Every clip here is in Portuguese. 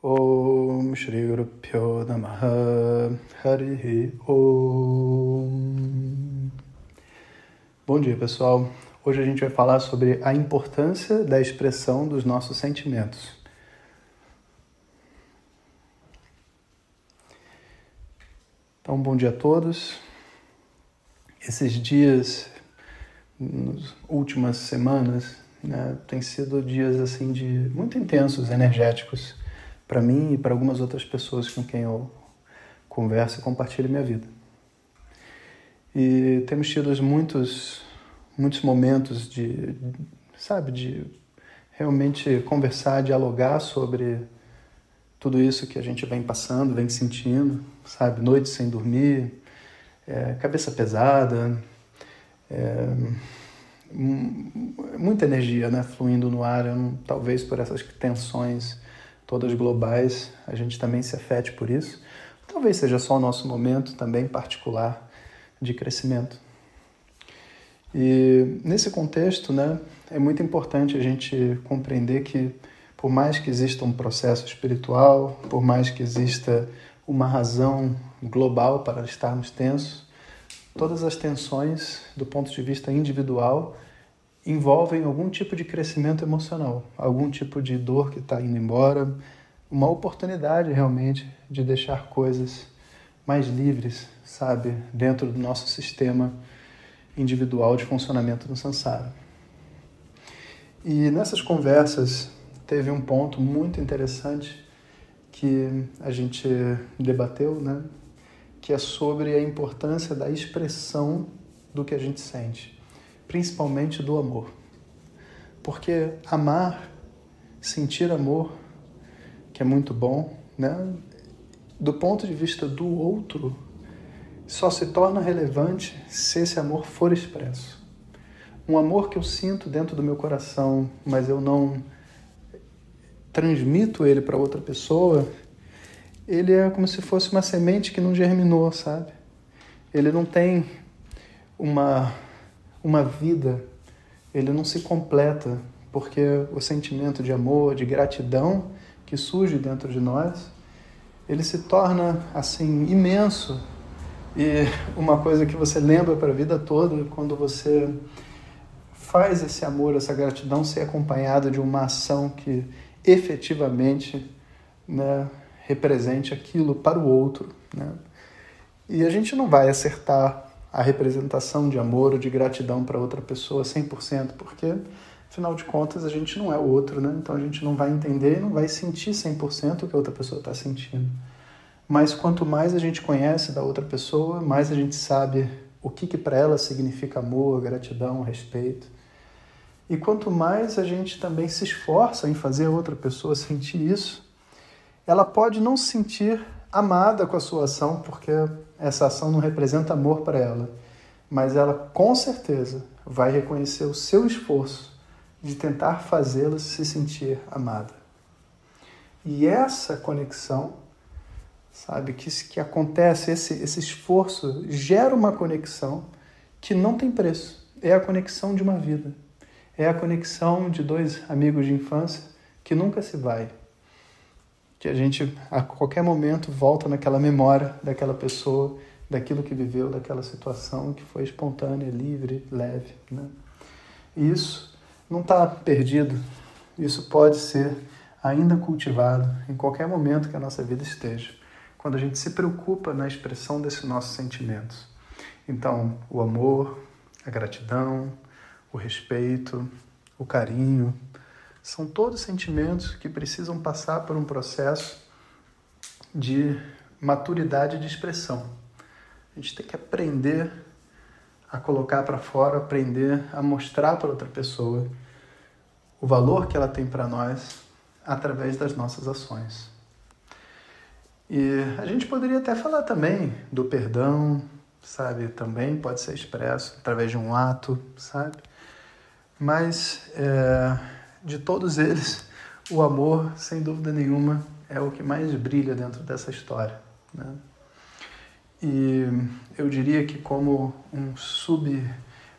Om Shri Guru Pyo Namaha Hari Om Bom dia pessoal, hoje a gente vai falar sobre a importância da expressão dos nossos sentimentos. Então, bom dia a todos. Esses dias, nas últimas semanas, né, têm sido dias assim de muito intensos, energéticos para mim e para algumas outras pessoas com quem eu converso e compartilho minha vida. E temos tido muitos muitos momentos de, sabe, de realmente conversar, dialogar sobre tudo isso que a gente vem passando, vem sentindo, sabe, noites sem dormir, é, cabeça pesada, é, muita energia, né, fluindo no ar. Não, talvez por essas tensões todas globais, a gente também se afete por isso. Talvez seja só o nosso momento também particular de crescimento. E nesse contexto, né, é muito importante a gente compreender que, por mais que exista um processo espiritual, por mais que exista uma razão global para estarmos tensos, todas as tensões, do ponto de vista individual, envolvem algum tipo de crescimento emocional, algum tipo de dor que está indo embora, uma oportunidade realmente de deixar coisas mais livres, sabe, dentro do nosso sistema individual de funcionamento no Sansara. E nessas conversas teve um ponto muito interessante que a gente debateu, né? Que é sobre a importância da expressão do que a gente sente principalmente do amor. Porque amar, sentir amor, que é muito bom, né? do ponto de vista do outro, só se torna relevante se esse amor for expresso. Um amor que eu sinto dentro do meu coração, mas eu não transmito ele para outra pessoa, ele é como se fosse uma semente que não germinou, sabe? Ele não tem uma uma vida, ele não se completa, porque o sentimento de amor, de gratidão que surge dentro de nós, ele se torna assim imenso e uma coisa que você lembra para a vida toda quando você faz esse amor, essa gratidão ser acompanhada de uma ação que efetivamente né, represente aquilo para o outro. Né? E a gente não vai acertar a representação de amor ou de gratidão para outra pessoa 100%, porque afinal de contas a gente não é o outro, né? Então a gente não vai entender e não vai sentir 100% o que a outra pessoa está sentindo. Mas quanto mais a gente conhece da outra pessoa, mais a gente sabe o que, que para ela significa amor, gratidão, respeito. E quanto mais a gente também se esforça em fazer a outra pessoa sentir isso, ela pode não sentir amada com a sua ação, porque essa ação não representa amor para ela, mas ela com certeza vai reconhecer o seu esforço de tentar fazê-la se sentir amada. E essa conexão, sabe, que, que acontece, esse, esse esforço gera uma conexão que não tem preço. É a conexão de uma vida. É a conexão de dois amigos de infância que nunca se vai, que a gente a qualquer momento volta naquela memória daquela pessoa, daquilo que viveu, daquela situação que foi espontânea, livre, leve. Né? E isso não está perdido, isso pode ser ainda cultivado em qualquer momento que a nossa vida esteja, quando a gente se preocupa na expressão desses nossos sentimentos. Então, o amor, a gratidão, o respeito, o carinho, são todos sentimentos que precisam passar por um processo de maturidade de expressão. A gente tem que aprender a colocar para fora, aprender a mostrar para outra pessoa o valor que ela tem para nós através das nossas ações. E a gente poderia até falar também do perdão, sabe? Também pode ser expresso através de um ato, sabe? Mas é de todos eles, o amor, sem dúvida nenhuma, é o que mais brilha dentro dessa história. Né? E eu diria que como um sub,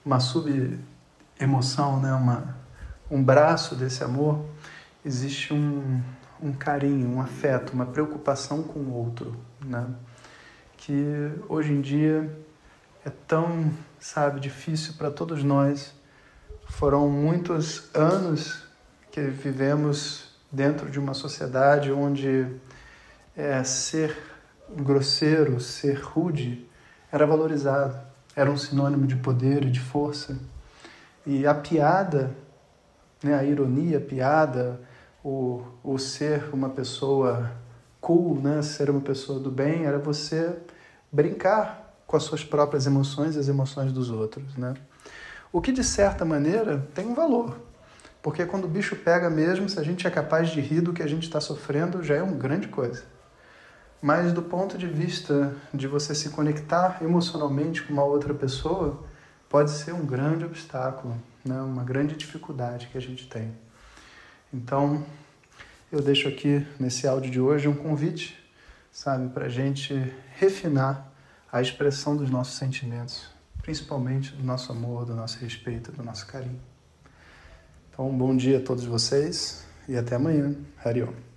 uma sub-emoção, né? uma, um braço desse amor, existe um, um carinho, um afeto, uma preocupação com o outro, né? Que hoje em dia é tão, sabe, difícil para todos nós. Foram muitos anos que vivemos dentro de uma sociedade onde é, ser grosseiro, ser rude era valorizado, era um sinônimo de poder e de força. E a piada, né, a ironia, a piada, o, o ser uma pessoa cool, né, ser uma pessoa do bem, era você brincar com as suas próprias emoções e as emoções dos outros. Né? O que, de certa maneira, tem um valor. Porque quando o bicho pega mesmo, se a gente é capaz de rir do que a gente está sofrendo, já é uma grande coisa. Mas do ponto de vista de você se conectar emocionalmente com uma outra pessoa, pode ser um grande obstáculo, né? uma grande dificuldade que a gente tem. Então, eu deixo aqui nesse áudio de hoje um convite, sabe, para a gente refinar a expressão dos nossos sentimentos, principalmente do nosso amor, do nosso respeito, do nosso carinho. Então, um bom dia a todos vocês e até amanhã. Hariom.